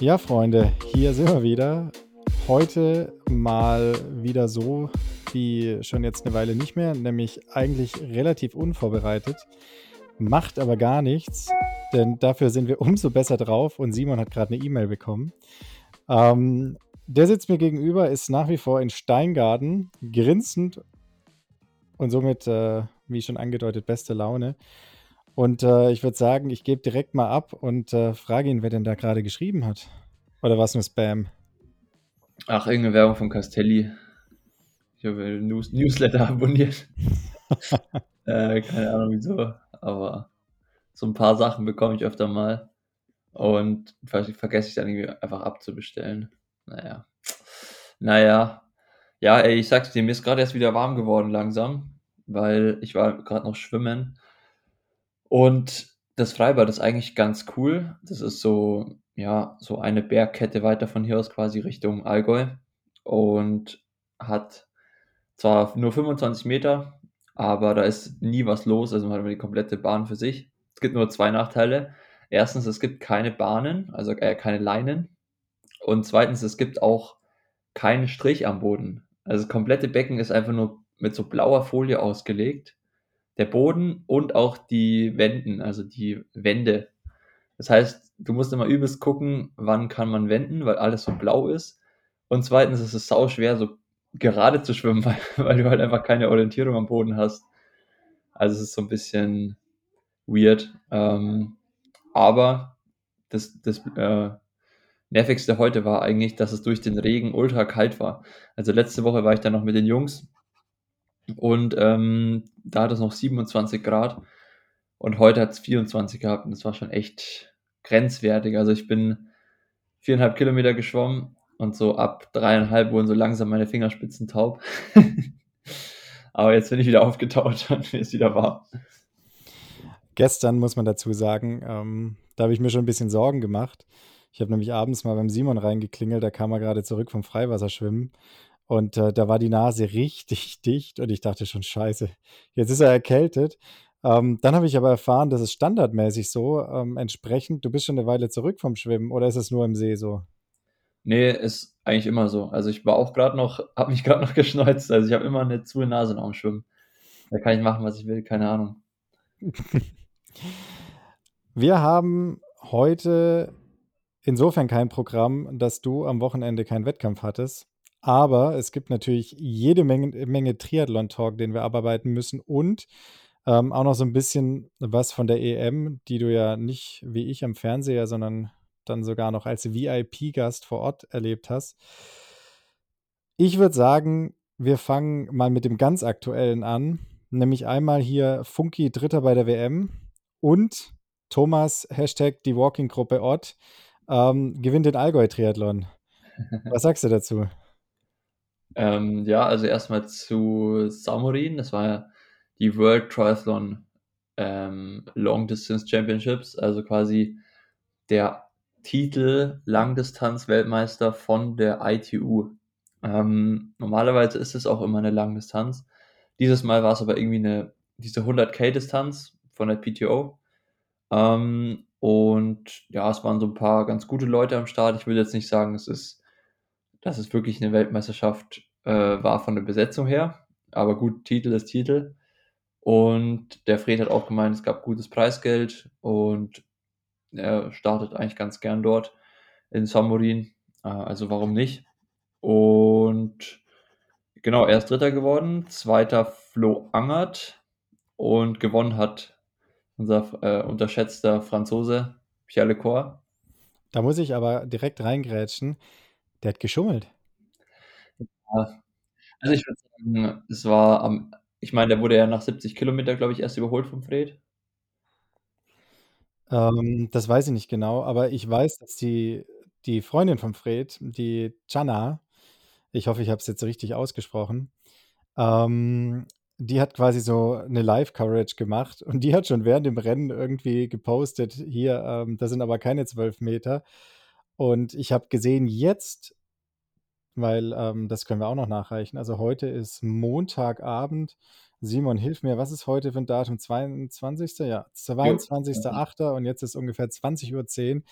Ja, Freunde, hier sind wir wieder. Heute mal wieder so wie schon jetzt eine Weile nicht mehr, nämlich eigentlich relativ unvorbereitet. Macht aber gar nichts, denn dafür sind wir umso besser drauf und Simon hat gerade eine E-Mail bekommen. Ähm, der sitzt mir gegenüber, ist nach wie vor in Steingarten, grinsend und somit, äh, wie schon angedeutet, beste Laune. Und äh, ich würde sagen, ich gebe direkt mal ab und äh, frage ihn, wer denn da gerade geschrieben hat. Oder es nur Spam? Ach, irgendeine Werbung von Castelli. Ich habe ein News Newsletter abonniert. äh, keine Ahnung wieso, aber so ein paar Sachen bekomme ich öfter mal. Und vergesse ich dann irgendwie einfach abzubestellen. Naja. Naja. Ja, ey, ich sag's dir, mir ist gerade erst wieder warm geworden langsam, weil ich war gerade noch schwimmen. Und das Freibad ist eigentlich ganz cool. Das ist so, ja, so eine Bergkette weiter von hier aus quasi Richtung Allgäu und hat zwar nur 25 Meter, aber da ist nie was los, also man hat immer die komplette Bahn für sich. Es gibt nur zwei Nachteile. Erstens, es gibt keine Bahnen, also äh, keine Leinen. Und zweitens, es gibt auch keinen Strich am Boden. Also das komplette Becken ist einfach nur mit so blauer Folie ausgelegt. Der Boden und auch die Wänden, also die Wände. Das heißt, du musst immer übelst gucken, wann kann man wenden, weil alles so blau ist. Und zweitens ist es sau schwer, so gerade zu schwimmen, weil, weil du halt einfach keine Orientierung am Boden hast. Also es ist so ein bisschen weird. Ähm, aber das, das äh, nervigste heute war eigentlich, dass es durch den Regen ultra kalt war. Also letzte Woche war ich dann noch mit den Jungs und ähm, da hat es noch 27 Grad und heute hat es 24 gehabt und das war schon echt grenzwertig. Also ich bin viereinhalb Kilometer geschwommen und so ab dreieinhalb wurden so langsam meine Fingerspitzen taub. Aber jetzt bin ich wieder aufgetaut und mir ist wieder warm. Gestern muss man dazu sagen, ähm, da habe ich mir schon ein bisschen Sorgen gemacht. Ich habe nämlich abends mal beim Simon reingeklingelt, da kam er gerade zurück vom Freiwasserschwimmen und äh, da war die Nase richtig dicht und ich dachte schon, scheiße, jetzt ist er erkältet. Ähm, dann habe ich aber erfahren, das ist standardmäßig so. Ähm, entsprechend, du bist schon eine Weile zurück vom Schwimmen oder ist es nur im See so? Nee, ist eigentlich immer so. Also ich war auch gerade noch, habe mich gerade noch geschneuzt. Also ich habe immer eine zu Nase nach dem Schwimmen. Da kann ich machen, was ich will, keine Ahnung. Wir haben heute insofern kein Programm, dass du am Wochenende keinen Wettkampf hattest. Aber es gibt natürlich jede Menge, Menge Triathlon-Talk, den wir abarbeiten müssen und ähm, auch noch so ein bisschen was von der EM, die du ja nicht wie ich am Fernseher, sondern dann sogar noch als VIP-Gast vor Ort erlebt hast. Ich würde sagen, wir fangen mal mit dem ganz aktuellen an, nämlich einmal hier Funky Dritter bei der WM und Thomas, Hashtag die Walking-Gruppe Ott, ähm, gewinnt den Allgäu-Triathlon. Was sagst du dazu? Ähm, ja, also erstmal zu Samurin. Das war ja die World Triathlon ähm, Long Distance Championships, also quasi der Titel Langdistanz-Weltmeister von der ITU. Ähm, normalerweise ist es auch immer eine Langdistanz. Dieses Mal war es aber irgendwie eine, diese 100k-Distanz von der PTO. Ähm, und ja, es waren so ein paar ganz gute Leute am Start. Ich will jetzt nicht sagen, es ist dass es wirklich eine Weltmeisterschaft äh, war von der Besetzung her. Aber gut, Titel ist Titel. Und der Fred hat auch gemeint, es gab gutes Preisgeld und er startet eigentlich ganz gern dort in Samurin. Äh, also warum nicht? Und genau, er ist Dritter geworden. Zweiter Flo Angert. Und gewonnen hat unser äh, unterschätzter Franzose Pierre Lecor. Da muss ich aber direkt reingrätschen. Der hat geschummelt. Ja. Also ich würde sagen, es war am, ich meine, der wurde ja nach 70 Kilometer, glaube ich, erst überholt vom Fred. Ähm, das weiß ich nicht genau, aber ich weiß, dass die, die Freundin von Fred, die Jana, ich hoffe, ich habe es jetzt richtig ausgesprochen, ähm, die hat quasi so eine Live-Coverage gemacht und die hat schon während dem Rennen irgendwie gepostet, hier, ähm, das sind aber keine zwölf Meter. Und ich habe gesehen, jetzt, weil ähm, das können wir auch noch nachreichen, also heute ist Montagabend. Simon, hilf mir, was ist heute für ein Datum? 22. Ja, 22.08. und jetzt ist ungefähr 20.10 Uhr.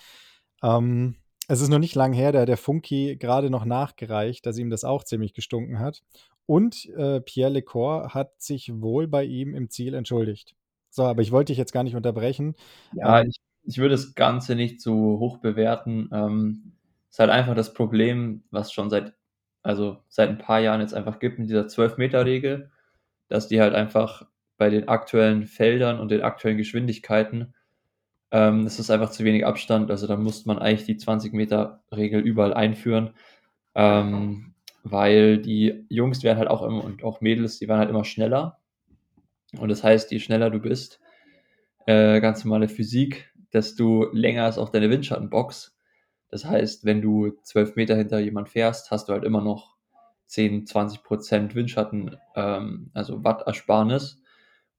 Ähm, es ist noch nicht lang her, da hat der Funky gerade noch nachgereicht, dass ihm das auch ziemlich gestunken hat. Und äh, Pierre Lecor hat sich wohl bei ihm im Ziel entschuldigt. So, aber ich wollte dich jetzt gar nicht unterbrechen. Ja, Ähm, ich, ich würde das Ganze nicht so hoch bewerten. Ähm, ist halt einfach das Problem, was schon seit, also seit ein paar Jahren jetzt einfach gibt mit dieser 12-Meter-Regel, dass die halt einfach bei den aktuellen Feldern und den aktuellen Geschwindigkeiten, ähm, das ist einfach zu wenig Abstand. Also da muss man eigentlich die 20-Meter-Regel überall einführen. Ähm, weil die Jungs werden halt auch immer und auch Mädels, die werden halt immer schneller. Und das heißt, je schneller du bist, äh, ganz normale Physik, desto länger ist auch deine Windschattenbox. Das heißt, wenn du 12 Meter hinter jemand fährst, hast du halt immer noch 10, 20 Prozent Windschatten, ähm, also Wattersparnis.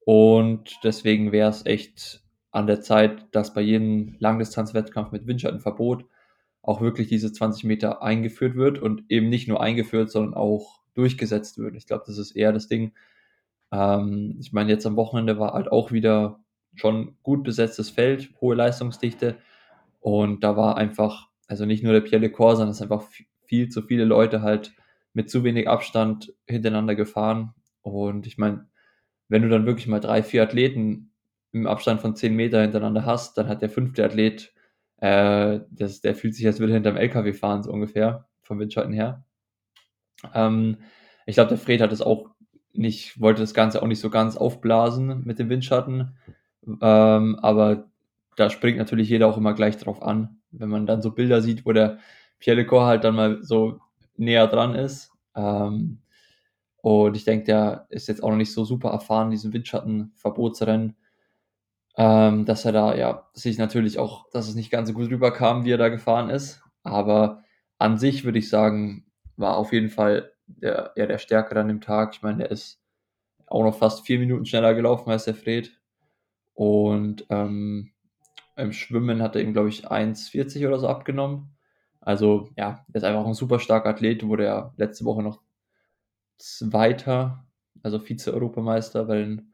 Und deswegen wäre es echt an der Zeit, dass bei jedem Langdistanzwettkampf mit Windschattenverbot auch wirklich diese 20 Meter eingeführt wird und eben nicht nur eingeführt, sondern auch durchgesetzt wird. Ich glaube, das ist eher das Ding. Ähm, ich meine, jetzt am Wochenende war halt auch wieder schon gut besetztes Feld, hohe Leistungsdichte. Und da war einfach, also nicht nur der Pierre Lecor, sondern es sind einfach viel zu viele Leute halt mit zu wenig Abstand hintereinander gefahren. Und ich meine, wenn du dann wirklich mal drei, vier Athleten im Abstand von zehn Meter hintereinander hast, dann hat der fünfte Athlet, äh, das, der fühlt sich, als würde er hinterm LKW fahren, so ungefähr, vom Windschatten her. Ähm, ich glaube, der Fred hat es auch nicht, wollte das Ganze auch nicht so ganz aufblasen mit dem Windschatten. Ähm, aber da springt natürlich jeder auch immer gleich drauf an. Wenn man dann so Bilder sieht, wo der Pierre Lecor halt dann mal so näher dran ist. Ähm, und ich denke, der ist jetzt auch noch nicht so super erfahren, diesen Windschatten-Verbotsrennen. Ähm, dass er da, ja, sich natürlich auch, dass es nicht ganz so gut rüberkam, wie er da gefahren ist. Aber an sich würde ich sagen, war auf jeden Fall der, ja, der Stärkere an dem Tag. Ich meine, der ist auch noch fast vier Minuten schneller gelaufen als der Fred. Und ähm, im Schwimmen hat er ihm, glaube ich, 1,40 oder so abgenommen. Also, ja, er ist einfach ein super starker Athlet, wurde ja letzte Woche noch Zweiter, also Vize-Europameister bei den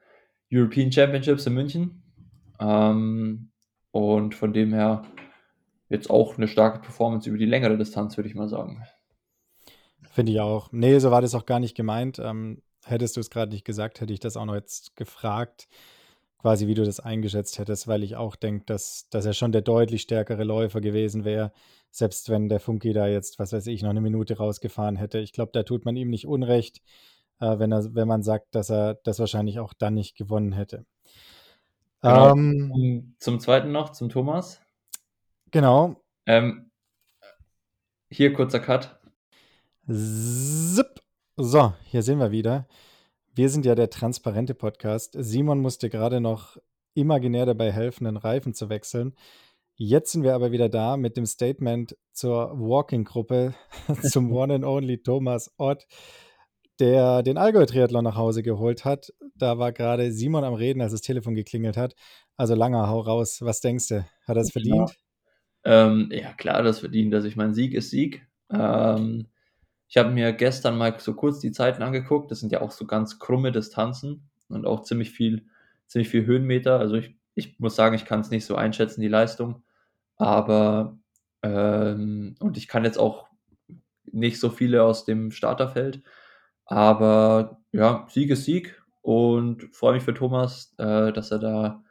European Championships in München. Ähm, und von dem her jetzt auch eine starke Performance über die längere Distanz, würde ich mal sagen. Finde ich auch. Nee, so war das auch gar nicht gemeint. Ähm, hättest du es gerade nicht gesagt, hätte ich das auch noch jetzt gefragt, quasi wie du das eingeschätzt hättest, weil ich auch denke, dass, dass er schon der deutlich stärkere Läufer gewesen wäre, selbst wenn der Funky da jetzt, was weiß ich, noch eine Minute rausgefahren hätte. Ich glaube, da tut man ihm nicht unrecht, äh, wenn, er, wenn man sagt, dass er das wahrscheinlich auch dann nicht gewonnen hätte. Genau. Ähm, zum zweiten noch, zum Thomas. genau. Ähm, hier kurzer Cut. Zip. So, hier sind wir wieder. Wir sind ja der transparente Podcast. Simon musste gerade noch imaginär dabei helfen, den Reifen zu wechseln. Jetzt sind wir aber wieder da mit dem Statement zur Walking-Gruppe, zum One and Only Thomas Ott, der den Allgäu-Triathlon nach Hause geholt hat. Da war gerade Simon am Reden, als das Telefon geklingelt hat. Also langer, hau raus. Was denkst du? Hat er es verdient? Ähm, ja, klar, das verdient. Also ich meine, Sieg ist Sieg. Ähm, ich habe mir gestern mal so kurz die Zeiten angeguckt. Das sind ja auch so ganz krumme Distanzen und auch ziemlich viel, ziemlich viel Höhenmeter. Also ich, ich muss sagen, ich kann es nicht so einschätzen, die Leistung. Aber ähm, und ich kann jetzt auch nicht so viele aus dem Starterfeld. Aber ja, Sieg ist Sieg und freue mich für Thomas, äh, dass er da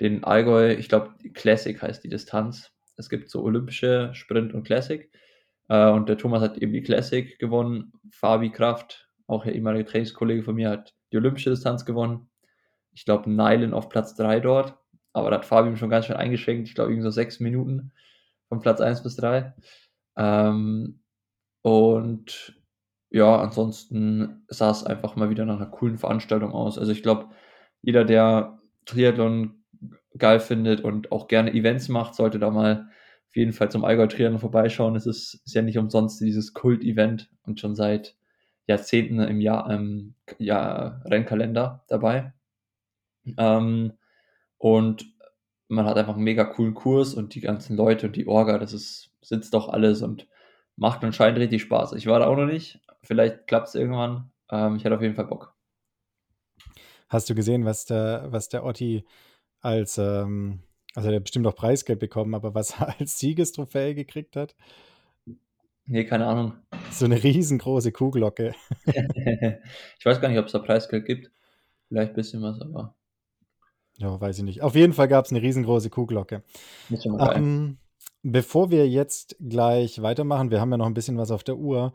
den Allgäu, ich glaube, Classic heißt die Distanz. Es gibt so olympische Sprint und Classic. Äh, und der Thomas hat eben die Classic gewonnen. Fabi Kraft, auch der ehemalige Trainingskollege von mir, hat die olympische Distanz gewonnen. Ich glaube, Nylan auf Platz 3 dort. Aber da hat Fabi schon ganz schön eingeschenkt. Ich glaube, irgendwie so sechs Minuten von Platz 1 bis 3. Ähm, und ja, ansonsten sah es einfach mal wieder nach einer coolen Veranstaltung aus. Also ich glaube, jeder, der Triathlon geil findet und auch gerne Events macht, sollte da mal auf jeden Fall zum Allgäu Triathlon vorbeischauen. Es ist, ist ja nicht umsonst dieses Kult-Event und schon seit Jahrzehnten im Jahr, im Jahr Rennkalender dabei. Ähm, und man hat einfach einen mega coolen Kurs und die ganzen Leute und die Orga, das ist, sitzt doch alles und macht anscheinend richtig Spaß. Ich war da auch noch nicht. Vielleicht klappt es irgendwann. Ähm, ich hatte auf jeden Fall Bock. Hast du gesehen, was der, was der Otti als, ähm, Also, er hat bestimmt auch Preisgeld bekommen, aber was er als Siegestrophäe gekriegt hat? Ne, keine Ahnung. So 'ne riesengroße Kuhglocke. Ich weiß gar nicht, ob's da Preisgeld gibt. Vielleicht bisschen was, aber Ja, weiß ich nicht. Auf jeden Fall gab's 'ne riesengroße Kuhglocke. Geil. Ähm, bevor wir jetzt gleich weitermachen, wir haben ja noch 'n bisschen was auf der Uhr,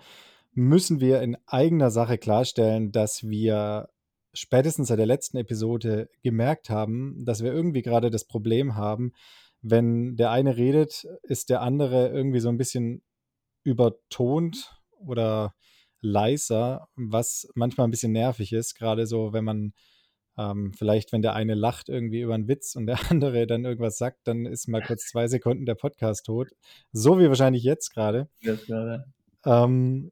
müssen wir in eigener Sache klarstellen, dass wir spätestens seit der letzten Episode gemerkt haben, dass wir irgendwie grade das Problem haben, wenn der eine redet, ist der andere irgendwie so 'n bisschen übertont oder leiser, was manchmal 'n bisschen nervig ist, grade so, wenn man, ähm vielleicht, wenn der eine lacht irgendwie über 'n Witz und der andere dann irgendwas sagt, dann ist mal kurz 2 Sekunden der Podcast tot. So wie wahrscheinlich jetzt grade. Ähm,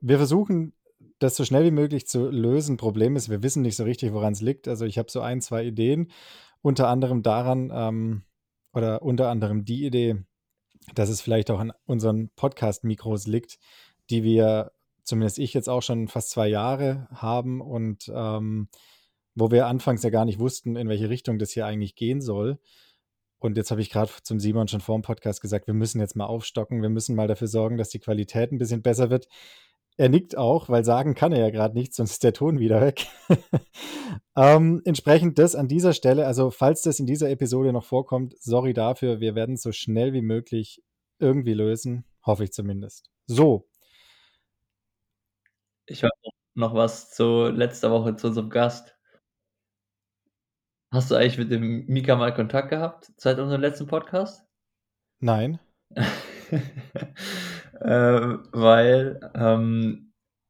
wir versuchen, das so schnell wie möglich zu lösen. Problem ist, wir wissen nicht so richtig, woran's liegt. Also, ich habe so 1, 2 Ideen, unter anderem daran, ähm oder unter anderem die Idee, dass es vielleicht auch an unseren Podcast-Mikros liegt, die wir zumindest ich jetzt auch schon fast 2 Jahre haben und, ähm, wo wir anfangs ja gar nicht wussten, in welche Richtung das hier eigentlich gehen soll. Und jetzt habe ich grad f zum Simon schon vorm Podcast gesagt: „Wir müssen jetzt mal aufstocken. Wir müssen mal dafür sorgen, dass die Qualität 'n bisschen besser wird.“ Er nickt auch, weil sagen kann er ja grad nichts, sonst ist der Ton wieder weg. Ähm, entsprechend das an dieser Stelle also, falls das in dieser Episode noch vorkommt, sorry dafür. Wir werden's so schnell wie möglich irgendwie lösen, hoffe ich zumindest. So. Ich habe noch noch was zu letzter Woche zu unserem Gast. Hast du eigentlich mit dem Mika mal Kontakt gehabt seit unserem letzten Podcast? Nein. Ähm, weil, ähm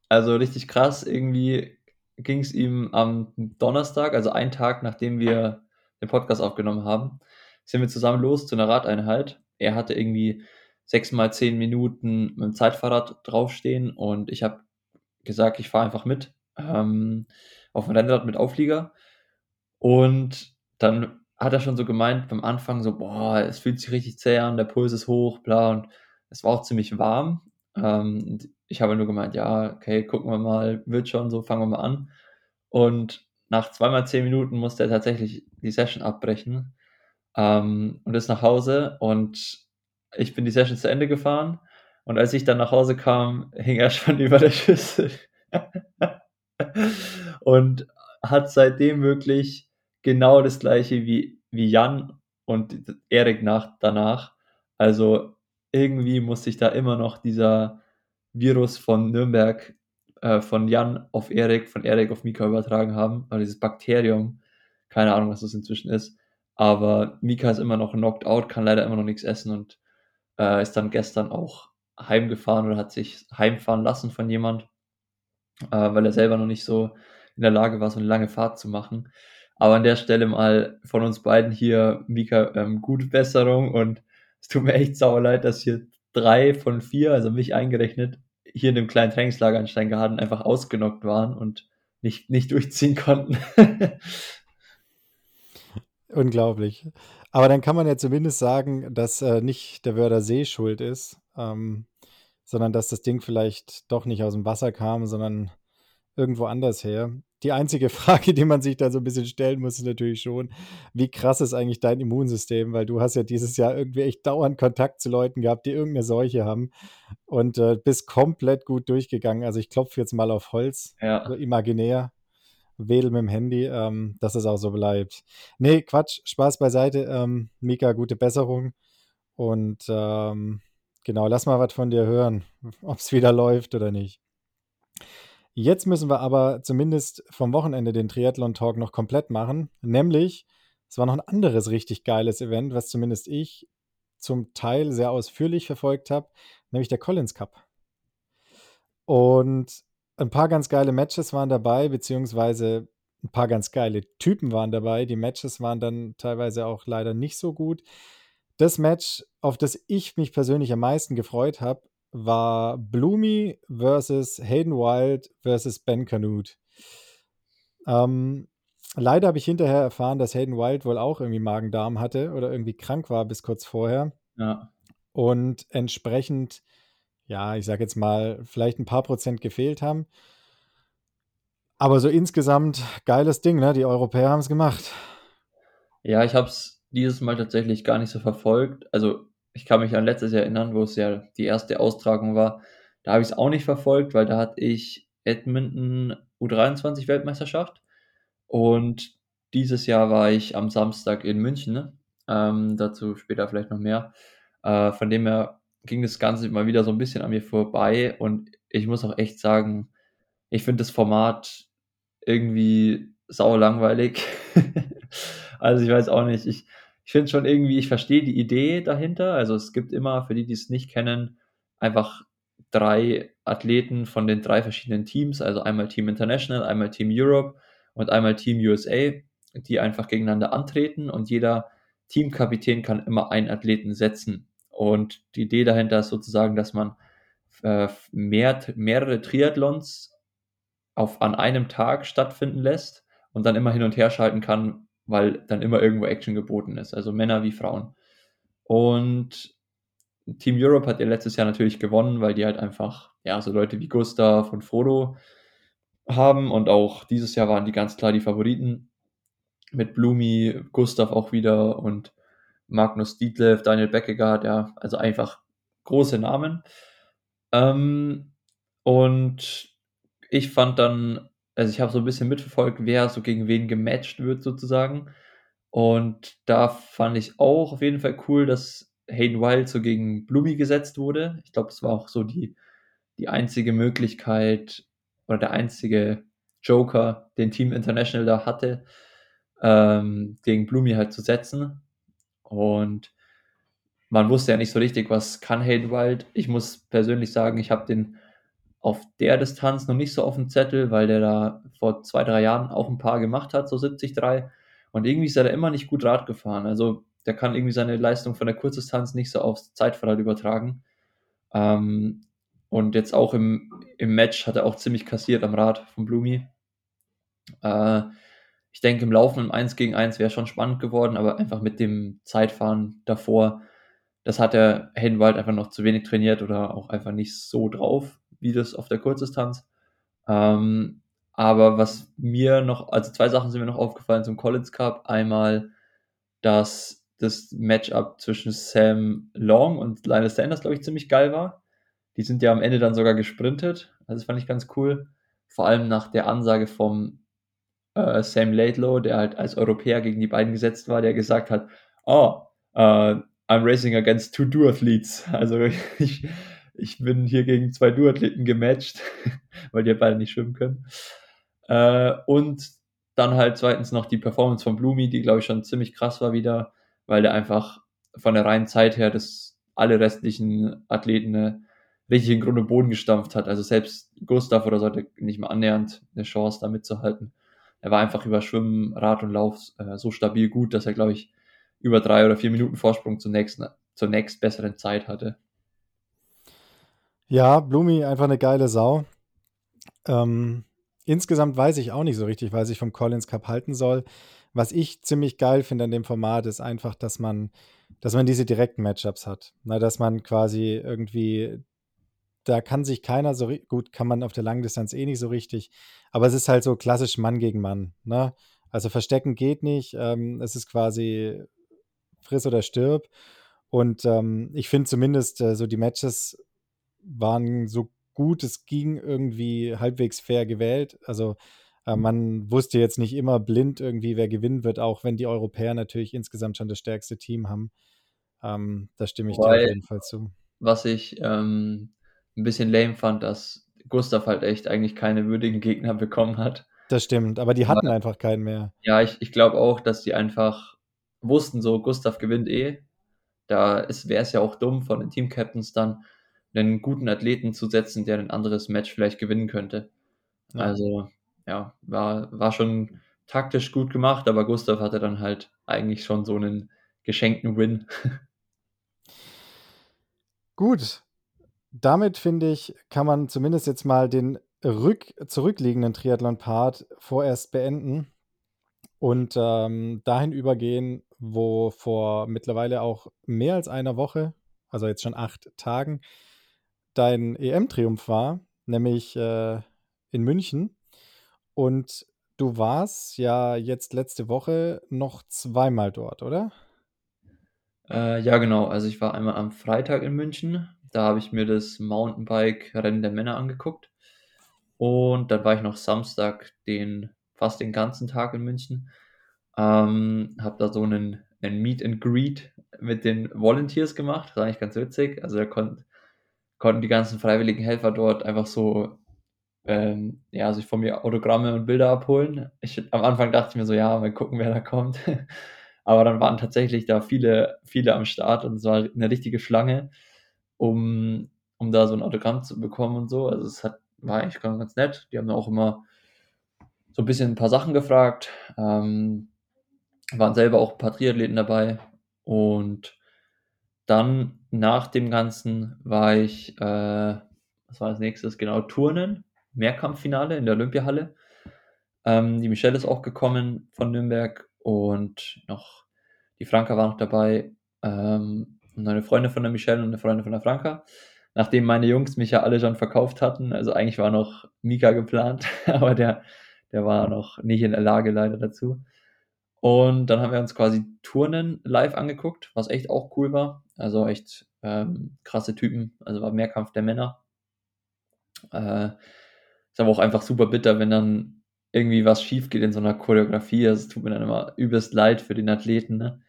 also, richtig krass, irgendwie ging's ihm am Donnerstag, also einen Tag, nachdem wir den Podcast aufgenommen haben, sind wir zusammen los zu 'ner Radeinheit. Er hatte irgendwie 6 mal 10 Minuten mit'm Zeitfahrrad draufstehen und ich habe gesagt, ich fahre einfach mit, ähm, auf'm Rennrad mit Auflieger. Und dann hat er schon so gemeint beim Anfang so: „Boah, es fühlt sich richtig zäh an, der Puls ist hoch, bla.“ Und es war auch ziemlich warm. Ähm, ich habe nur gemeint: „Ja, okay, gucken wir mal, wird schon so, fangen wir mal an.“ Und nach 2 mal 10 Minuten musste er tatsächlich die Session abbrechen, ähm, und ist nach Hause und ich bin die Session zu Ende gefahren. Und als ich dann nach Hause kam, hing er schon über der Schüssel. Und hat seitdem wirklich genau das Gleiche wie wie Jan und Erik nach danach. Also, irgendwie muss sich da immer noch dieser Virus von Nürnberg, äh, von Jan auf Erik, von Erik auf Mika übertragen haben, oder dieses Bakterium. Keine Ahnung, was das inzwischen ist. Aber Mika ist immer noch knocked out, kann leider immer noch nix essen und, äh, ist dann gestern auch heimgefahren oder hat sich heimfahren lassen von jemand, äh, weil er selber noch nicht so in der Lage war, so 'ne lange Fahrt zu machen. Aber an der Stelle mal von uns beiden hier, Mika, ähm, gute Besserung und es tut mir echt sauleid, dass hier 3 von 4, also mich eingerechnet, hier in dem kleinen Trainingslager in Steingaden einfach ausgenockt waren und nicht nicht durchziehen konnten. Unglaublich. Aber dann kann man ja zumindest sagen, dass, äh, nicht der Wörthersee schuld ist, ähm, sondern dass das Ding vielleicht doch nicht aus'm Wasser kam, sondern irgendwo anders her. Die einzige Frage, die man sich da so 'n bisschen stellen muss, ist natürlich schon: Wie krass ist eigentlich dein Immunsystem? Weil du hast ja dieses Jahr irgendwie echt dauernd Kontakt zu Leuten gehabt, die irgend 'ne Seuche haben und, äh, bist komplett gut durchgegangen. Also, ich klopfe jetzt mal auf Holz, so Ja. imaginär, wedele mit'm Handy, ähm, dass es auch so bleibt. Ne, Quatsch, Spaß beiseite. Ähm, Mika, gute Besserung und, ähm, genau, lass mal was von dir hören, ob's wieder läuft oder nicht. Jetzt müssen wir aber zumindest vom Wochenende den Triathlon-Talk noch komplett machen, nämlich es war noch 'n anderes richtig geiles Event, was zumindest ich zum Teil sehr ausführlich verfolgt habe, nämlich der Collins Cup. Und 'n paar ganz geile Matches waren dabei, beziehungsweise 'n paar ganz geile Typen waren dabei. Die Matches waren dann teilweise auch leider nicht so gut. Das Match, auf das ich mich persönlich am meisten gefreut habe, war Blumi versus Hayden Wild versus Ben Kanute. Ähm, leider habe ich hinterher erfahren, dass Hayden Wild wohl auch irgendwie Magen-Darm hatte oder irgendwie krank war bis kurz vorher. Ja. Und entsprechend, ja, ich sage jetzt mal, vielleicht 'n paar Prozent gefehlt haben. Aber so insgesamt geiles Ding, ne? Die Europäer haben's gemacht. Ja, ich habe es dieses Mal tatsächlich gar nicht so verfolgt. Also, ich kann mich an letztes Jahr erinnern, wo es ja die erste Austragung war. Da habe ich es auch nicht verfolgt, weil da hatte ich Edmonton U23-Weltmeisterschaft. Und dieses Jahr war ich am Samstag in München. Ne? Ähm, dazu später vielleicht noch mehr. Äh, von dem her ging das Ganze mal wieder so ein bisschen an mir vorbei. Und ich muss auch echt sagen, ich finde das Format irgendwie sau langweilig. also ich weiß auch nicht. Ich, ich finde schon irgendwie, ich verstehe die Idee dahinter. Also es gibt immer, für die, die es nicht kennen, einfach drei Athleten von den drei verschiedenen Teams, also einmal Team International, einmal Team Europe und einmal Team USA, die einfach gegeneinander antreten und jeder Teamkapitän kann immer einen Athleten setzen. Und die Idee dahinter ist sozusagen, dass man äh, mehr, mehrere Triathlons auf, an einem Tag stattfinden lässt und dann immer hin und her schalten kann, weil dann immer irgendwo Action geboten ist, also Männer wie Frauen. Und Team Europe hat ja letztes Jahr natürlich gewonnen, weil die halt einfach, ja, so Leute wie Gustav und Frodo haben und auch dieses Jahr waren die ganz klar die Favoriten. Mit Blumi, Gustav auch wieder und Magnus Dietlev, Daniel Beckegaard, ja, also einfach große Namen. Ähm, und ich fand dann, also ich habe so ein bisschen mitverfolgt, wer so gegen wen gematcht wird sozusagen. Und da fand ich auch auf jeden Fall cool, dass Hayden Wild so gegen Blumi gesetzt wurde. Ich glaube, das war auch so die, die einzige Möglichkeit oder der einzige Joker, den Team International da hatte, ähm, gegen Blumi halt zu setzen. Und man wusste ja nicht so richtig, was kann Hayden Wild. Ich muss persönlich sagen, ich habe den auf der Distanz noch nicht so auf dem Zettel, weil der da vor zwei, drei Jahren auch ein paar gemacht hat, so 73. Und irgendwie ist er da immer nicht gut Rad gefahren. Also der kann irgendwie seine Leistung von der Kurzdistanz nicht so aufs Zeitfahrrad übertragen. Ähm, und jetzt auch im, im Match hat er auch ziemlich kassiert am Rad von Blumi. Äh, ich denke, im Laufen im 1 gegen 1 wäre schon spannend geworden, aber einfach mit dem Zeitfahren davor, das hat der Haydenwald einfach noch zu wenig trainiert oder auch einfach nicht so drauf, wie das auf der Kurzdistanz. Ähm, aber was mir noch, also zwei Sachen sind mir noch aufgefallen zum Collins Cup. Einmal, dass das Matchup zwischen Sam Long und Lionel Sanders, glaube ich, ziemlich geil war. Die sind ja am Ende dann sogar gesprintet. Also das fand ich ganz cool. Vor allem nach der Ansage vom äh, Sam Laidlow, der halt als Europäer gegen die beiden gesetzt war, der gesagt hat, oh, uh, I'm racing against two Duathletes. Also ich, ich bin hier gegen zwei Duathleten gematcht, weil die beide nicht schwimmen können. Äh, und dann halt zweitens noch die Performance von Blumi, die glaube ich schon ziemlich krass war wieder, weil der einfach von der reinen Zeit her das alle restlichen Athleten eine richtig in Grund und Boden gestampft hat. Also selbst Gustav oder so hatte nicht mal annähernd eine Chance, da mitzuhalten. Er war einfach über Schwimmen, Rad und Lauf äh, so stabil gut, dass er, glaube ich, über drei oder vier Minuten Vorsprung zur nächsten, zur nächst besseren Zeit hatte. Ja, Blumi einfach eine geile Sau. Ähm, insgesamt weiß ich auch nicht so richtig, was ich vom Collins Cup halten soll. Was ich ziemlich geil finde an dem Format ist einfach, dass man, dass man diese direkten Matchups hat. Na, dass man quasi irgendwie, da kann sich keiner so gut, kann man auf der langen Distanz eh nicht so richtig, aber es ist halt so klassisch Mann gegen Mann. Ne? Also verstecken geht nicht. Ähm, es ist quasi friss oder stirb. Und ähm, ich finde zumindest äh, so die Matches waren so gut es ging irgendwie halbwegs fair gewählt. Also äh, man wusste jetzt nicht immer blind irgendwie, wer gewinnen wird, auch wenn die Europäer natürlich insgesamt schon das stärkste Team haben. Ähm, da stimme ich Wobei, dir auf jeden Fall zu. Was ich ähm, ein bisschen lame fand, dass Gustav halt echt eigentlich keine würdigen Gegner bekommen hat. Das stimmt, aber die hatten aber, einfach keinen mehr. Ja, ich, ich glaube auch, dass die einfach wussten, so Gustav gewinnt eh. Da wäre es ja auch dumm von den Team-Captains dann einen guten Athleten zu setzen, der ein anderes Match vielleicht gewinnen könnte. Ja. Also, ja, war, war schon taktisch gut gemacht, aber Gustav hatte dann halt eigentlich schon so einen geschenkten Win. Gut. Damit finde ich, kann man zumindest jetzt mal den rück, zurückliegenden Triathlon-Part vorerst beenden und ähm, dahin übergehen, wo vor mittlerweile auch mehr als einer Woche, also jetzt schon acht Tagen, dein EM-Triumph war, nämlich äh, in München. Und du warst ja jetzt letzte Woche noch zweimal dort, oder? Äh, ja, genau. Also, ich war einmal am Freitag in München. Da habe ich mir das Mountainbike-Rennen der Männer angeguckt. Und dann war ich noch Samstag den fast den ganzen Tag in München. Ähm, habe da so einen 'nen Meet and Greet mit den Volunteers gemacht. Das war eigentlich ganz witzig. Also, da konnt konnten die ganzen freiwilligen Helfer dort einfach so, ähm, ja, sich von mir Autogramme und Bilder abholen. Ich am Anfang dachte ich mir so: „Ja, mal gucken, wer da kommt.“ Aber dann waren tatsächlich da viele viele am Start und es war 'ne richtige Schlange, um um da so 'n Autogramm zu bekommen und so. Also, es hat war eigentlich ganz nett. Die haben auch immer so 'n bisschen 'n paar Sachen gefragt. Ähm, waren selber auch 'n paar Triathleten dabei. Und dann nach dem Ganzen war ich, äh was war als Nächstes? Genau, Turnen, Mehrkampffinale in der Olympiahalle. Ähm, die Michelle ist auch gekommen von Nürnberg und noch die Franka war noch dabei, ähm, und eine Freundin von der Michelle und 'ne Freundin von der Franka. Nachdem meine Jungs mich ja alle schon verkauft hatten, also eigentlich war noch Mika geplant, aber der der war noch nicht in der Lage leider dazu. Und dann haben wir uns quasi Turnen live angeguckt, was echt auch cool war. Also, echt, ähm, krasse Typen. Also, war Mehrkampf der Männer. Äh, ist aber auch einfach super bitter, wenn dann irgendwie was schiefgeht in so 'ner Choreografie. Also, es tut mir dann immer übelst leid für den Athleten, ne?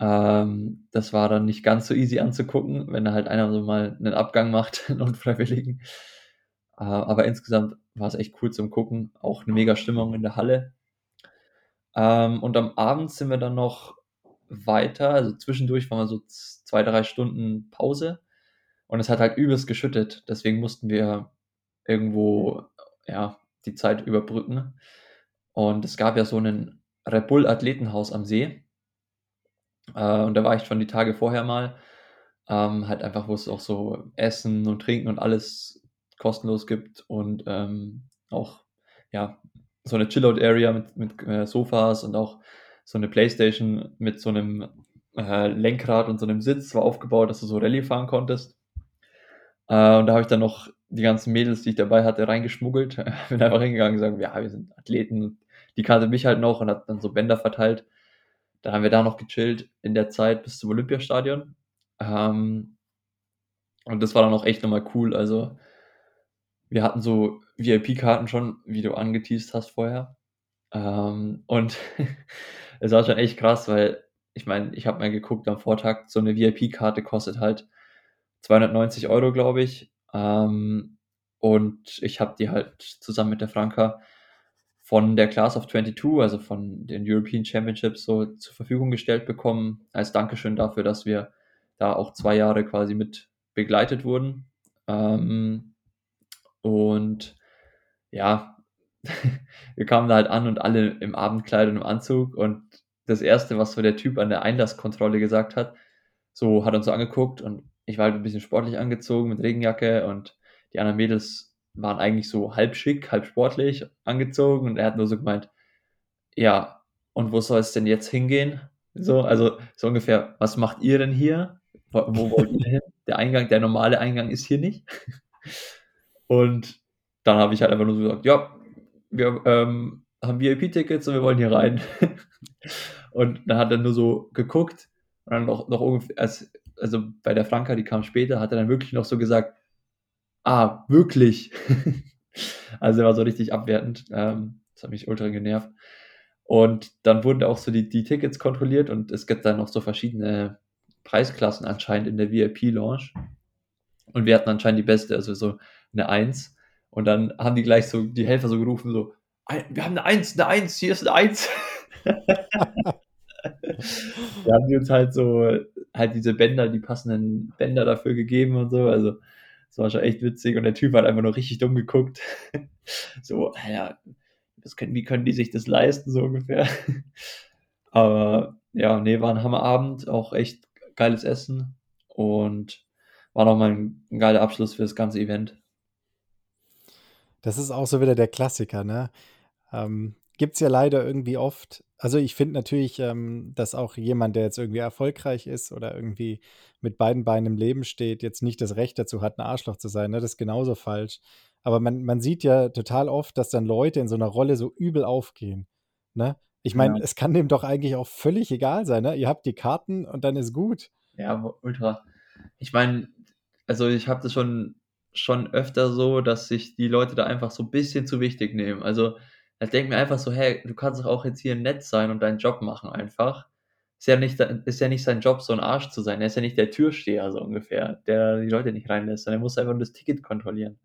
Ähm, das war dann nicht ganz so easy anzugucken, wenn da halt einer so mal 'nen Abgang macht, 'n unfreiwilligen. Äh, aber insgesamt war's echt cool zum Gucken, auch 'ne mega Stimmung in der Halle. Ähm, und am Abend sind wir dann noch weiter also, zwischendurch waren wir so z 2, 3 Stunden Pause und es hat halt übelst geschüttet. Deswegen mussten wir irgendwo, ja, die Zeit überbrücken. Und es gab ja so 'nen Red Bull Athletenhaus am See. Äh, und da war ich schon die Tage vorher mal, ähm, halt einfach, wo's auch so Essen und Trinken und alles kostenlos gibt und, ähm, auch, ja, so 'ne Chill-Out-Area mit mit, äh, Sofas und auch so 'ne Playstation mit so 'nem, äh, Lenkrad und so 'nem Sitz war aufgebaut, dass du so Rallye fahren konntest. Äh, und da habe ich dann noch die ganzen Mädels, die ich dabei hatte, reingeschmuggelt. Bin einfach hingegangen und gesagt: „Ja, wir sind Athleten.“ Die kannte mich halt noch und habe dann so Bänder verteilt. Dann haben wir da noch gechillt in der Zeit bis zum Olympiastadion. Ähm, und das war dann auch echt noch mal cool. Also, wir hatten so VIP-Karten schon, wie du angeteast hast vorher. Ähm, und es war schon echt krass, weil ich meine, ich habe mal geguckt am Vortag, so 'ne VIP-Karte kostet halt 290 €, glaube ich. Ähm, und ich habe die halt zusammen mit der Franka von der Class of 22, also von den European Championships so zur Verfügung gestellt bekommen, als Dankeschön dafür, dass wir da auch 2 Jahre quasi mit begleitet wurden. Ähm, und ja, wir kamen da halt an und alle im Abendkleid und im Anzug und das Erste, was so der Typ an der Einlasskontrolle gesagt hat so hat uns so angeguckt und ich war halt 'n bisschen sportlich angezogen mit Regenjacke und die anderen Mädels waren eigentlich so halb schick, halb sportlich angezogen und er hat nur so gemeint: „Ja, und wo soll's denn jetzt hingehen?“ So, also, so ungefähr: „Was macht ihr denn hier? Wo wollt ihr hin? Der Eingang der normale Eingang ist hier nicht.“ Und dann habe ich halt einfach nur so gesagt: „Ja, wir, ähm, haben VIP-Tickets und wir wollen hier rein.“ Und dann hat er nur so geguckt und dann noch noch ungef als also, bei der Franka, die kam später, hat er dann wirklich noch so gesagt: „Ah, wirklich?“ Also, er war so richtig abwertend. Ähm, das hat mich ultra genervt. Und dann wurden auch so die die Tickets kontrolliert und es gibt da noch so verschiedene Preisklassen anscheinend in der VIP-Lounge. Und wir hatten anscheinend die beste, also, so 'ne 1. Und dann haben die gleich so die Helfer so gerufen so: „Ei wir haben 'ne 1, 'ne 1, hier ist 'ne 1.“ Da haben die uns halt so halt diese Bänder die passenden Bänder dafür gegeben und so. Also, das war schon echt witzig und der Typ hat einfach nur richtig dumm geguckt. So: „Ah ja, das können wie können die sich das leisten?“ So ungefähr. Aber ja, ne, war 'n Hammerabend, auch echt geiles Essen und war noch mal 'n 'n geiler Abschluss für das ganze Event. Das ist auch so wieder der Klassiker, ne? Ähm, gibt's ja leider irgendwie oft. Also, ich finde natürlich, ähm, dass auch jemand, der jetzt irgendwie erfolgreich ist oder irgendwie mit beiden Beinen im Leben steht, jetzt nicht das Recht dazu hat, 'n Arschloch zu sein, ne? Das ist genauso falsch. Aber man man sieht ja total oft, dass dann Leute in so 'ner Rolle so übel aufgehen, ne? Ich meine, Ja. es kann dem doch eigentlich auch völlig egal sein, ne? Ihr habt die Karten und dann ist gut. Ja, ultra. Ich meine, also ich habe das schon, schon öfter so, dass sich die Leute da einfach so ein bisschen zu wichtig nehmen. Also ich denke mir einfach so, hey, du kannst doch auch jetzt hier nett sein und deinen Job machen einfach. Ist ja nicht, ist ja nicht sein Job, so ein Arsch zu sein. Er ist ja nicht der Türsteher, so ungefähr, der die Leute nicht reinlässt, sondern er muss einfach nur das Ticket kontrollieren.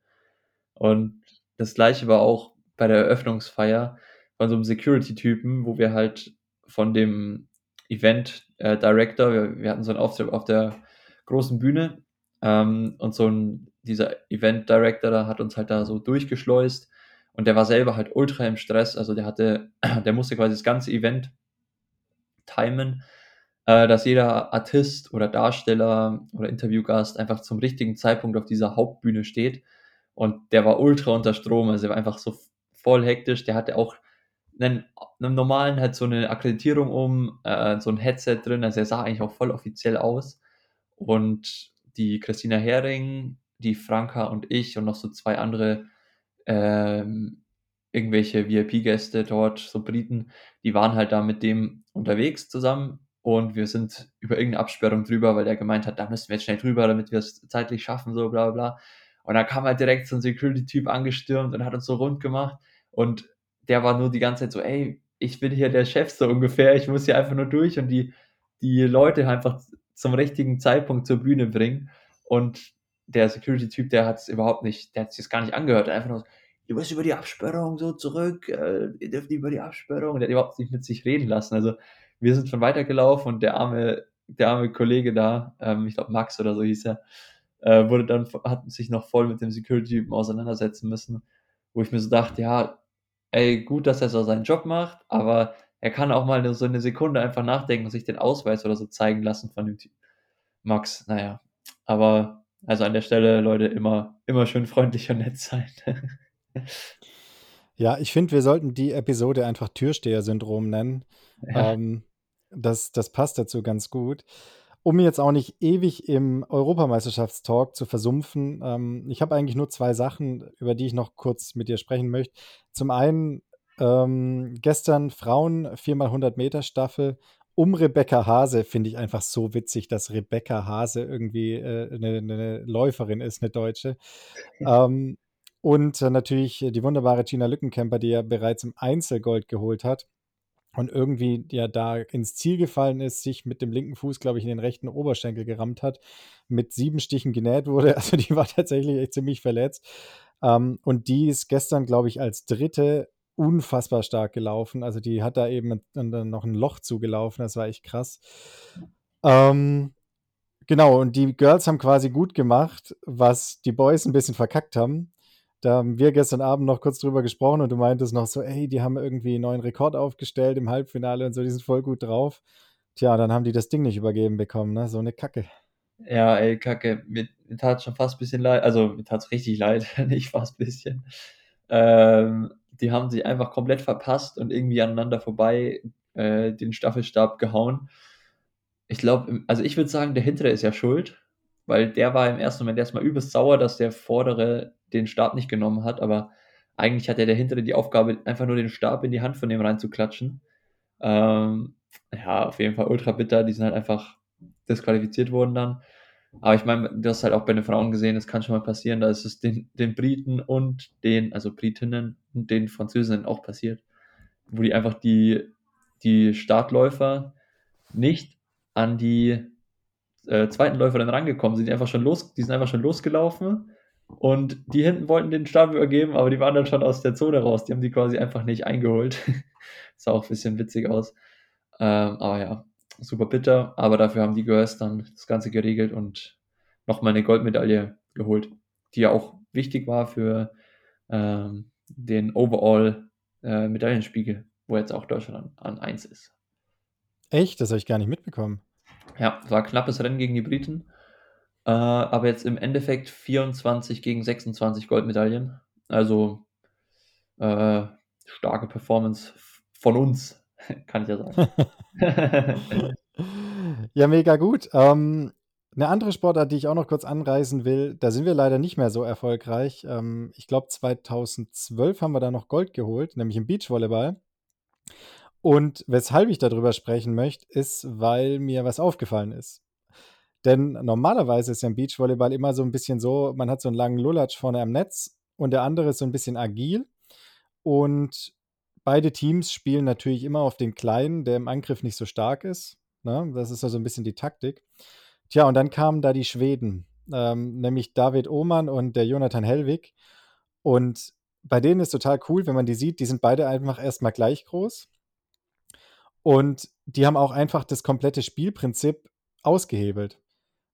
Und das gleiche war auch bei der Eröffnungsfeier von so einem Security-Typen, wo wir halt von dem Event äh, Director, wir, wir, hatten so einen Auftritt auf der großen Bühne ähm, und so ein, dieser Event Director da hat uns halt da so durchgeschleust. Und der war selber halt ultra im Stress, also der hatte, der musste quasi das ganze Event timen, äh, dass jeder Artist oder Darsteller oder Interviewgast einfach zum richtigen Zeitpunkt auf dieser Hauptbühne steht. Und der war ultra unter Strom, also er war einfach so voll hektisch, der hatte auch einen, einen normalen halt so eine Akkreditierung um, äh, so ein Headset drin, also er sah eigentlich auch voll offiziell aus. Und die Christina Hering, die Franka und ich und noch so zwei andere ähm, irgendwelche VIP-Gäste dort, so Briten, die waren halt da mit dem unterwegs zusammen und wir sind über irgendeine Absperrung drüber, weil der gemeint hat, da müssen wir jetzt schnell drüber, damit wir es zeitlich schaffen, so bla bla. Und da kam halt direkt so ein Security-Typ angestürmt und hat uns so rund gemacht und der war nur die ganze Zeit so, ey, ich bin hier der Chef so ungefähr, ich muss hier einfach nur durch und die, die Leute einfach zum richtigen Zeitpunkt zur Bühne bringen. Und der Security-Typ, der hat es überhaupt nicht, der hat es gar nicht angehört, einfach nur du musst über die Absperrung so zurück, äh, ihr dürft nicht über die Absperrung. Der hat überhaupt nicht mit sich reden lassen. Also wir sind schon weitergelaufen und der arme, der arme Kollege da, ähm, ich glaube Max oder so hieß er, äh, wurde dann, hat sich noch voll mit dem Security-Typen auseinandersetzen müssen, wo ich mir so dachte, ja, ey, gut, dass er so seinen Job macht, aber er kann auch mal so eine Sekunde einfach nachdenken und sich den Ausweis oder so zeigen lassen von dem Typ. Max, naja. Aber also an der Stelle, Leute, immer, immer schön freundlich und nett sein. ja, ich finde, wir sollten die Episode einfach Türsteher-Syndrom nennen. Ja. Ähm, das, das passt dazu ganz gut um jetzt auch nicht ewig im Europameisterschaftstalk zu versumpfen, ähm, ich habe eigentlich nur zwei Sachen, über die ich noch kurz mit dir sprechen möchte. Zum einen ähm, gestern Frauen 4x100 Meter Staffel um Rebecca Hase finde ich einfach so witzig, dass Rebecca Hase irgendwie äh, eine, eine, Läuferin ist, eine Deutsche. ähm, und natürlich die wunderbare Gina Lückenkämper, die ja bereits im Einzelgold geholt hat und irgendwie ja da ins Ziel gefallen ist, sich mit dem linken Fuß, glaube ich, in den rechten Oberschenkel gerammt hat, mit sieben Stichen genäht wurde. Also die war tatsächlich echt ziemlich verletzt. Ähm, und die ist gestern, glaube ich, als dritte unfassbar stark gelaufen. Also die hat da eben dann noch ein Loch zugelaufen. Das war echt krass. Ähm, genau, und die Girls haben quasi gut gemacht, was die Boys ein bisschen verkackt haben. Da haben wir gestern Abend noch kurz drüber gesprochen und du meintest noch so, ey, die haben irgendwie einen neuen Rekord aufgestellt im Halbfinale und so, die sind voll gut drauf. Tja, dann haben die das Ding nicht übergeben bekommen, ne? So eine Kacke. Ja, ey, Kacke. Mir, mir tat schon fast ein bisschen leid. Also, mir tat es richtig leid, nicht fast ein bisschen. Ähm, die haben sich einfach komplett verpasst und irgendwie aneinander vorbei äh, den Staffelstab gehauen. Ich glaube, also ich würde sagen, der hintere ist ja schuld, weil der war im ersten Moment erstmal übelst sauer, dass der vordere den Stab nicht genommen hat, aber eigentlich hat ja der hintere die Aufgabe, einfach nur den Stab in die Hand von dem reinzuklatschen. Ähm, ja, auf jeden Fall ultra bitter. Die sind halt einfach disqualifiziert worden dann. Aber ich meine, du hast halt auch bei den Frauen gesehen, das kann schon mal passieren. Da ist es den, den Briten und den, also Britinnen und den Französinnen auch passiert, wo die einfach die, die Startläufer nicht an die äh, zweiten Läufer dann rangekommen sind. Die, einfach schon los, die sind einfach schon losgelaufen und die hinten wollten den Stab übergeben, aber die waren dann schon aus der Zone raus. Die haben die quasi einfach nicht eingeholt. sah auch ein bisschen witzig aus. Ähm, aber ja, super bitter. Aber dafür haben die Girls dann das Ganze geregelt und nochmal eine Goldmedaille geholt, die ja auch wichtig war für ähm, den Overall äh, Medaillenspiegel, wo jetzt auch Deutschland an, an 1 ist. Echt? Das habe ich gar nicht mitbekommen. Ja, war ein knappes Rennen gegen die Briten. Äh, aber jetzt im Endeffekt 24 gegen 26 Goldmedaillen. Also äh, starke Performance von uns, kann ich ja sagen. ja, mega gut. Ähm, eine andere Sportart, die ich auch noch kurz anreißen will, da sind wir leider nicht mehr so erfolgreich. Ähm, ich glaube, 2012 haben wir da noch Gold geholt, nämlich im Beachvolleyball. Und weshalb ich darüber sprechen möchte, ist, weil mir was aufgefallen ist. Denn normalerweise ist ja im Beachvolleyball immer so ein bisschen so, man hat so einen langen Lulatsch vorne am Netz und der andere ist so ein bisschen agil. Und beide Teams spielen natürlich immer auf den Kleinen, der im Angriff nicht so stark ist. Ne? Das ist also ein bisschen die Taktik. Tja, und dann kamen da die Schweden, ähm, nämlich David Ohmann und der Jonathan Hellwig. Und bei denen ist total cool, wenn man die sieht, die sind beide einfach erstmal gleich groß. Und die haben auch einfach das komplette Spielprinzip ausgehebelt.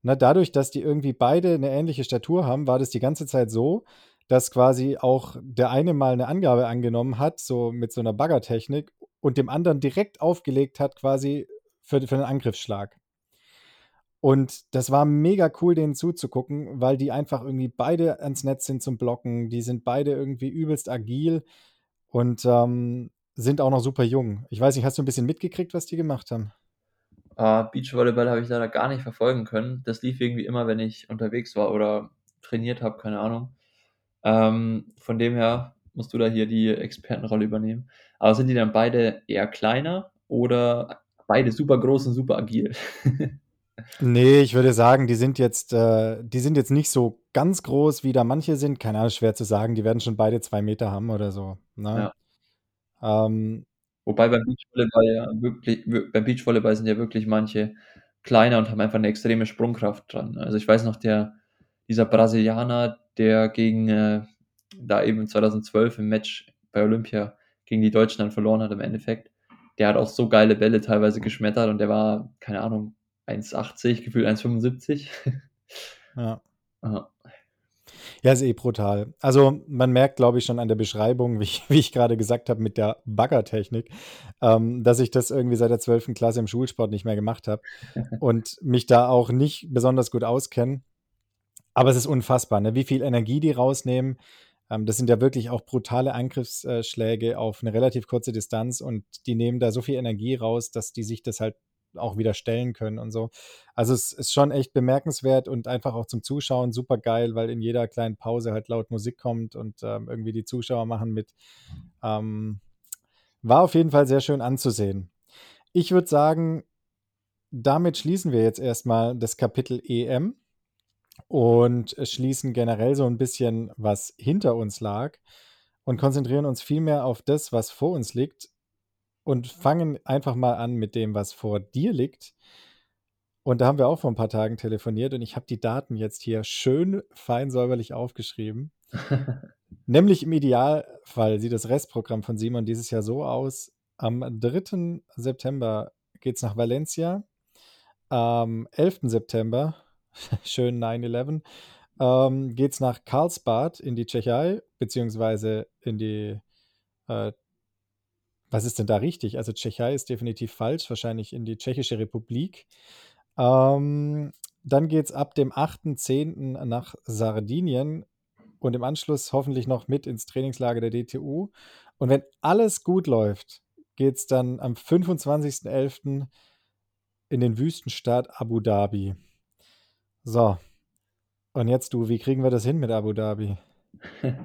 Na, dadurch, dass die irgendwie beide eine ähnliche Statur haben, war das die ganze Zeit so, dass quasi auch der eine mal eine Angabe angenommen hat, so mit so einer Baggertechnik, und dem anderen direkt aufgelegt hat, quasi für, für einen Angriffsschlag. Und das war mega cool, denen zuzugucken, weil die einfach irgendwie beide ans Netz sind zum Blocken. Die sind beide irgendwie übelst agil und ähm, sind auch noch super jung. Ich weiß nicht, hast du ein bisschen mitgekriegt, was die gemacht haben? Uh, Beachvolleyball habe ich leider gar nicht verfolgen können. Das lief irgendwie immer, wenn ich unterwegs war oder trainiert habe, keine Ahnung. Ähm, von dem her musst du da hier die Expertenrolle übernehmen. Aber sind die dann beide eher kleiner oder beide super groß und super agil? nee, ich würde sagen, die sind jetzt, äh, die sind jetzt nicht so ganz groß, wie da manche sind. Keine Ahnung, schwer zu sagen. Die werden schon beide zwei Meter haben oder so. Ne? Ja. Ähm, Wobei beim Beachvolleyball ja wirklich, beim Beachvolleyball sind ja wirklich manche kleiner und haben einfach eine extreme Sprungkraft dran. Also ich weiß noch, der, dieser Brasilianer, der gegen, äh, da eben 2012 im Match bei Olympia gegen die Deutschen dann verloren hat im Endeffekt, der hat auch so geile Bälle teilweise geschmettert und der war, keine Ahnung, 1,80, gefühlt 1,75. Ja. Aha. Ja, ist eh brutal. Also man merkt, glaube ich, schon an der Beschreibung, wie ich, wie ich gerade gesagt habe, mit der Baggertechnik, ähm, dass ich das irgendwie seit der 12. Klasse im Schulsport nicht mehr gemacht habe und mich da auch nicht besonders gut auskenne. Aber es ist unfassbar, ne? wie viel Energie die rausnehmen. Ähm, das sind ja wirklich auch brutale Angriffsschläge auf eine relativ kurze Distanz und die nehmen da so viel Energie raus, dass die sich das halt auch wieder stellen können und so. Also es ist schon echt bemerkenswert und einfach auch zum Zuschauen super geil, weil in jeder kleinen Pause halt laut Musik kommt und ähm, irgendwie die Zuschauer machen mit. Ähm, war auf jeden Fall sehr schön anzusehen. Ich würde sagen, damit schließen wir jetzt erstmal das Kapitel EM und schließen generell so ein bisschen, was hinter uns lag und konzentrieren uns viel mehr auf das, was vor uns liegt und fangen einfach mal an mit dem, was vor dir liegt. Und da haben wir auch vor ein paar Tagen telefoniert und ich habe die Daten jetzt hier schön fein säuberlich aufgeschrieben. Nämlich im Idealfall sieht das Restprogramm von Simon dieses Jahr so aus. Am 3. September geht es nach Valencia. Am 11. September, schön 9-11, ähm, geht es nach Karlsbad in die Tschechei, beziehungsweise in die äh, was ist denn da richtig? Also Tschechei ist definitiv falsch, wahrscheinlich in die Tschechische Republik. Ähm, dann geht es ab dem 8.10. nach Sardinien und im Anschluss hoffentlich noch mit ins Trainingslager der DTU. Und wenn alles gut läuft, geht es dann am 25.11. in den Wüstenstaat Abu Dhabi. So. Und jetzt du, wie kriegen wir das hin mit Abu Dhabi?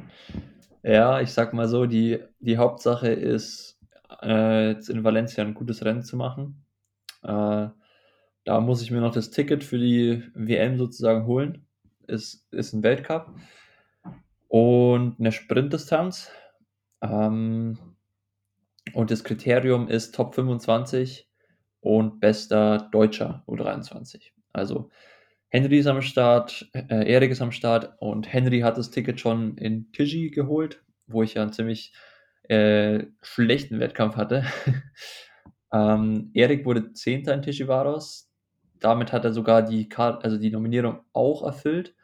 Ja, ich sag mal so, die, die Hauptsache ist äh, jetzt in Valencia ein gutes Rennen zu machen. Äh, da muss ich mir noch das Ticket für die WM sozusagen holen. Ist, ist ein Weltcup. Und eine Sprintdistanz. Ähm, und das Kriterium ist Top 25 und bester Deutscher U23. Also Henry ist am Start, äh, Erik ist am Start und Henry hat das Ticket schon in Tiji geholt, wo ich ja ein ziemlich äh, schlechten Wettkampf hatte. ähm, Erik wurde Zehnter in Tishivaros. Damit hat er sogar die, also die Nominierung auch erfüllt,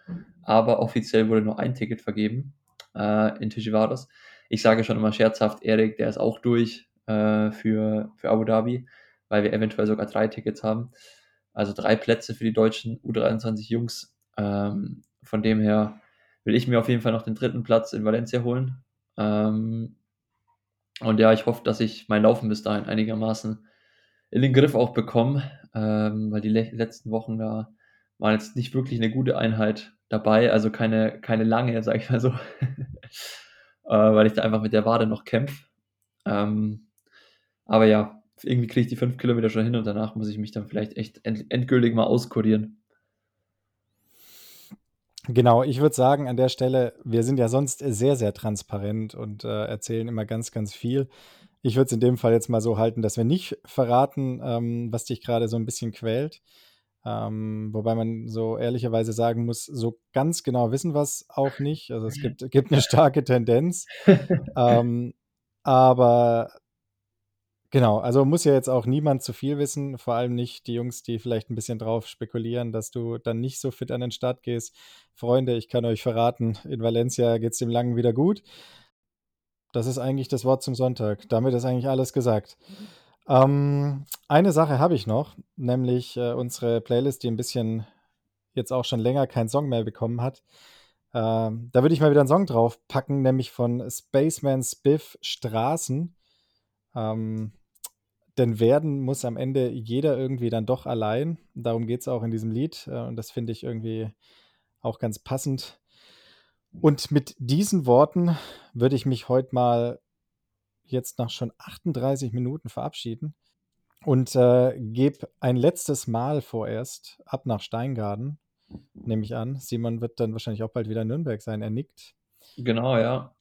aber offiziell wurde nur ein Ticket vergeben äh, in Tishivaros. Ich sage schon immer scherzhaft, Erik, der ist auch durch äh, für, für Abu Dhabi, weil wir eventuell sogar drei Tickets haben. Also drei Plätze für die deutschen U23 Jungs. Ähm, von dem her will ich mir auf jeden Fall noch den dritten Platz in Valencia holen. Ähm, und ja, ich hoffe, dass ich mein Laufen bis dahin einigermaßen in den Griff auch bekomme, ähm, weil die le letzten Wochen da waren jetzt nicht wirklich eine gute Einheit dabei, also keine, keine lange, sag ich mal so, äh, weil ich da einfach mit der Wade noch kämpfe. Ähm, aber ja, irgendwie kriege ich die fünf Kilometer schon hin und danach muss ich mich dann vielleicht echt end endgültig mal auskurieren. Genau, ich würde sagen, an der Stelle, wir sind ja sonst sehr, sehr transparent und äh, erzählen immer ganz, ganz viel. Ich würde es in dem Fall jetzt mal so halten, dass wir nicht verraten, ähm, was dich gerade so ein bisschen quält. Ähm, wobei man so ehrlicherweise sagen muss, so ganz genau wissen wir es auch nicht. Also es gibt, gibt eine starke Tendenz. ähm, aber Genau, also muss ja jetzt auch niemand zu viel wissen, vor allem nicht die Jungs, die vielleicht ein bisschen drauf spekulieren, dass du dann nicht so fit an den Start gehst. Freunde, ich kann euch verraten, in Valencia geht es dem Langen wieder gut. Das ist eigentlich das Wort zum Sonntag. Damit ist eigentlich alles gesagt. Ähm, eine Sache habe ich noch, nämlich äh, unsere Playlist, die ein bisschen jetzt auch schon länger keinen Song mehr bekommen hat. Ähm, da würde ich mal wieder einen Song drauf packen, nämlich von Spaceman Spiff Straßen. Ähm, denn werden muss am Ende jeder irgendwie dann doch allein. Darum geht es auch in diesem Lied. Äh, und das finde ich irgendwie auch ganz passend. Und mit diesen Worten würde ich mich heute mal jetzt nach schon 38 Minuten verabschieden und äh, gebe ein letztes Mal vorerst ab nach Steingarten, nehme ich an. Simon wird dann wahrscheinlich auch bald wieder in Nürnberg sein. Er nickt. Genau, ja.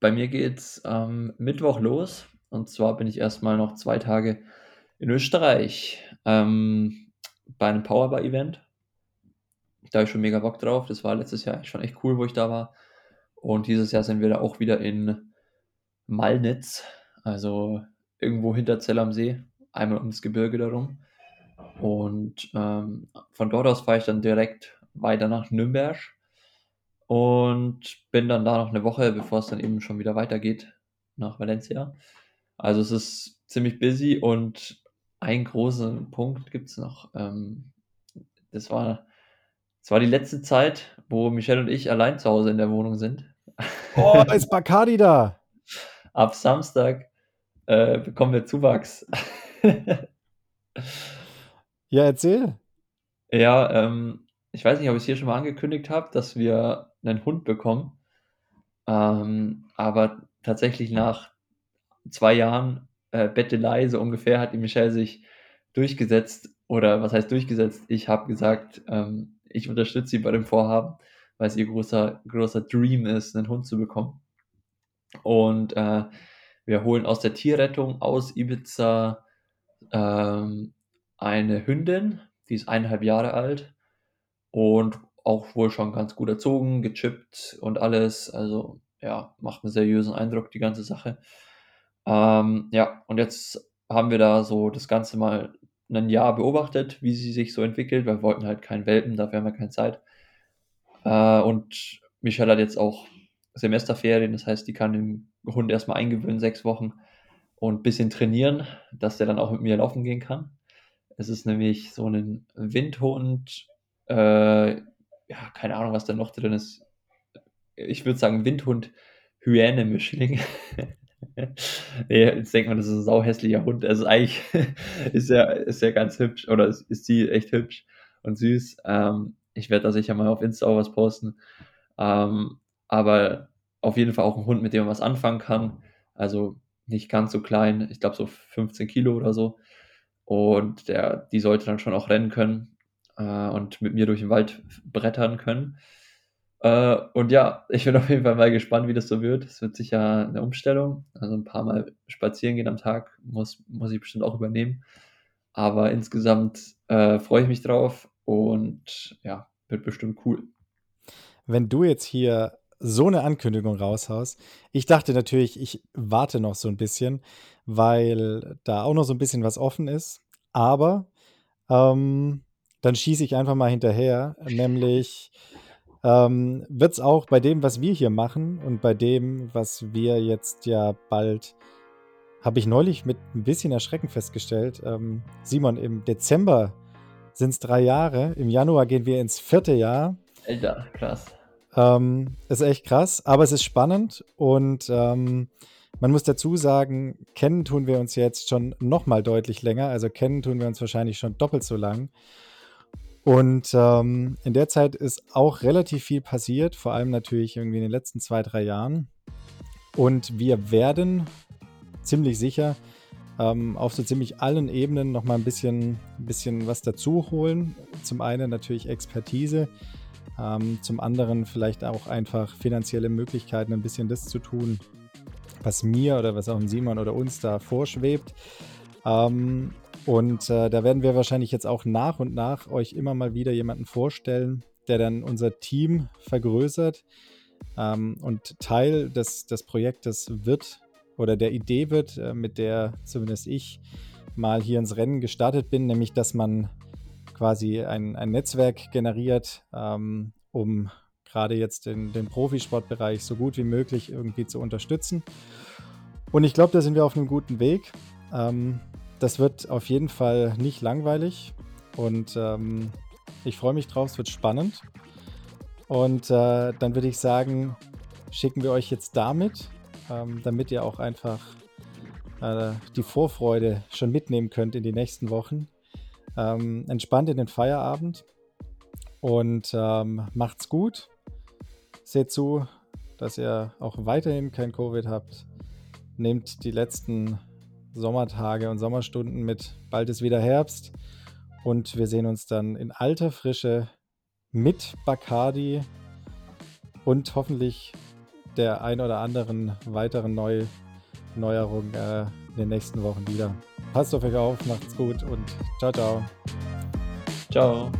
Bei mir geht es am Mittwoch los. Und zwar bin ich erstmal noch zwei Tage in Österreich ähm, bei einem Powerbar-Event. Da habe ich schon mega Bock drauf. Das war letztes Jahr schon echt cool, wo ich da war. Und dieses Jahr sind wir da auch wieder in Malnitz, also irgendwo hinter Zell am See, einmal ums Gebirge darum. Und ähm, von dort aus fahre ich dann direkt weiter nach Nürnberg und bin dann da noch eine Woche, bevor es dann eben schon wieder weitergeht nach Valencia. Also es ist ziemlich busy und einen großen Punkt gibt es noch. Ähm, das war, das war die letzte Zeit, wo Michelle und ich allein zu Hause in der Wohnung sind. Oh, ist Bacardi da? Ab Samstag äh, bekommen wir Zuwachs. ja, erzähl. Ja, ähm, ich weiß nicht, ob ich es hier schon mal angekündigt habe, dass wir einen Hund bekommen. Ähm, aber tatsächlich nach zwei Jahren äh, Bettelei, so ungefähr, hat die Michelle sich durchgesetzt. Oder was heißt durchgesetzt? Ich habe gesagt, ähm, ich unterstütze sie bei dem Vorhaben, weil es ihr großer, großer Dream ist, einen Hund zu bekommen. Und äh, wir holen aus der Tierrettung aus Ibiza ähm, eine Hündin, die ist eineinhalb Jahre alt und auch wohl schon ganz gut erzogen, gechippt und alles. Also ja, macht einen seriösen Eindruck, die ganze Sache. Ähm, ja, und jetzt haben wir da so das Ganze mal ein Jahr beobachtet, wie sie sich so entwickelt. Wir wollten halt keinen Welpen, dafür haben wir keine Zeit. Äh, und Michelle hat jetzt auch Semesterferien, das heißt, die kann den Hund erstmal eingewöhnen, sechs Wochen und ein bisschen trainieren, dass der dann auch mit mir laufen gehen kann. Es ist nämlich so ein Windhund, äh, ja, keine Ahnung, was da noch drin ist. Ich würde sagen Windhund-Hyäne-Mischling. nee, jetzt denkt man, das ist ein sauhässlicher Hund. Also eigentlich ist er, ist er ganz hübsch oder ist, ist sie echt hübsch und süß. Ähm, ich werde da sicher mal auf Insta auch was posten. Ähm, aber auf jeden Fall auch ein Hund, mit dem man was anfangen kann. Also nicht ganz so klein, ich glaube so 15 Kilo oder so. Und der, die sollte dann schon auch rennen können äh, und mit mir durch den Wald brettern können. Äh, und ja, ich bin auf jeden Fall mal gespannt, wie das so wird. Es wird sicher eine Umstellung. Also ein paar Mal spazieren gehen am Tag muss, muss ich bestimmt auch übernehmen. Aber insgesamt äh, freue ich mich drauf und ja, wird bestimmt cool. Wenn du jetzt hier so eine Ankündigung raushaust, ich dachte natürlich, ich warte noch so ein bisschen, weil da auch noch so ein bisschen was offen ist. Aber ähm, dann schieße ich einfach mal hinterher, nämlich ähm, wird es auch bei dem, was wir hier machen und bei dem, was wir jetzt ja bald, habe ich neulich mit ein bisschen Erschrecken festgestellt. Ähm, Simon, im Dezember sind es drei Jahre, im Januar gehen wir ins vierte Jahr. Alter, krass. Ähm, ist echt krass, aber es ist spannend und ähm, man muss dazu sagen, kennen tun wir uns jetzt schon nochmal deutlich länger. Also kennen tun wir uns wahrscheinlich schon doppelt so lang. Und ähm, in der Zeit ist auch relativ viel passiert, vor allem natürlich irgendwie in den letzten zwei, drei Jahren. Und wir werden ziemlich sicher ähm, auf so ziemlich allen Ebenen nochmal ein bisschen, ein bisschen was dazu holen. Zum einen natürlich Expertise, ähm, zum anderen vielleicht auch einfach finanzielle Möglichkeiten, ein bisschen das zu tun, was mir oder was auch Simon oder uns da vorschwebt. Ähm, und äh, da werden wir wahrscheinlich jetzt auch nach und nach euch immer mal wieder jemanden vorstellen, der dann unser Team vergrößert. Ähm, und Teil des, des Projektes wird oder der Idee wird, äh, mit der zumindest ich mal hier ins Rennen gestartet bin, nämlich dass man quasi ein, ein Netzwerk generiert, ähm, um gerade jetzt den, den Profisportbereich so gut wie möglich irgendwie zu unterstützen. Und ich glaube, da sind wir auf einem guten Weg. Ähm, das wird auf jeden Fall nicht langweilig und ähm, ich freue mich drauf, es wird spannend. Und äh, dann würde ich sagen, schicken wir euch jetzt damit, ähm, damit ihr auch einfach äh, die Vorfreude schon mitnehmen könnt in die nächsten Wochen. Ähm, entspannt in den Feierabend und ähm, macht's gut. Seht zu, dass ihr auch weiterhin kein Covid habt. Nehmt die letzten Sommertage und Sommerstunden mit. Bald ist wieder Herbst und wir sehen uns dann in alter Frische mit Bacardi und hoffentlich der ein oder anderen weiteren Neu Neuerung äh, in den nächsten Wochen wieder. Passt auf euch auf, macht's gut und ciao, ciao. Ciao.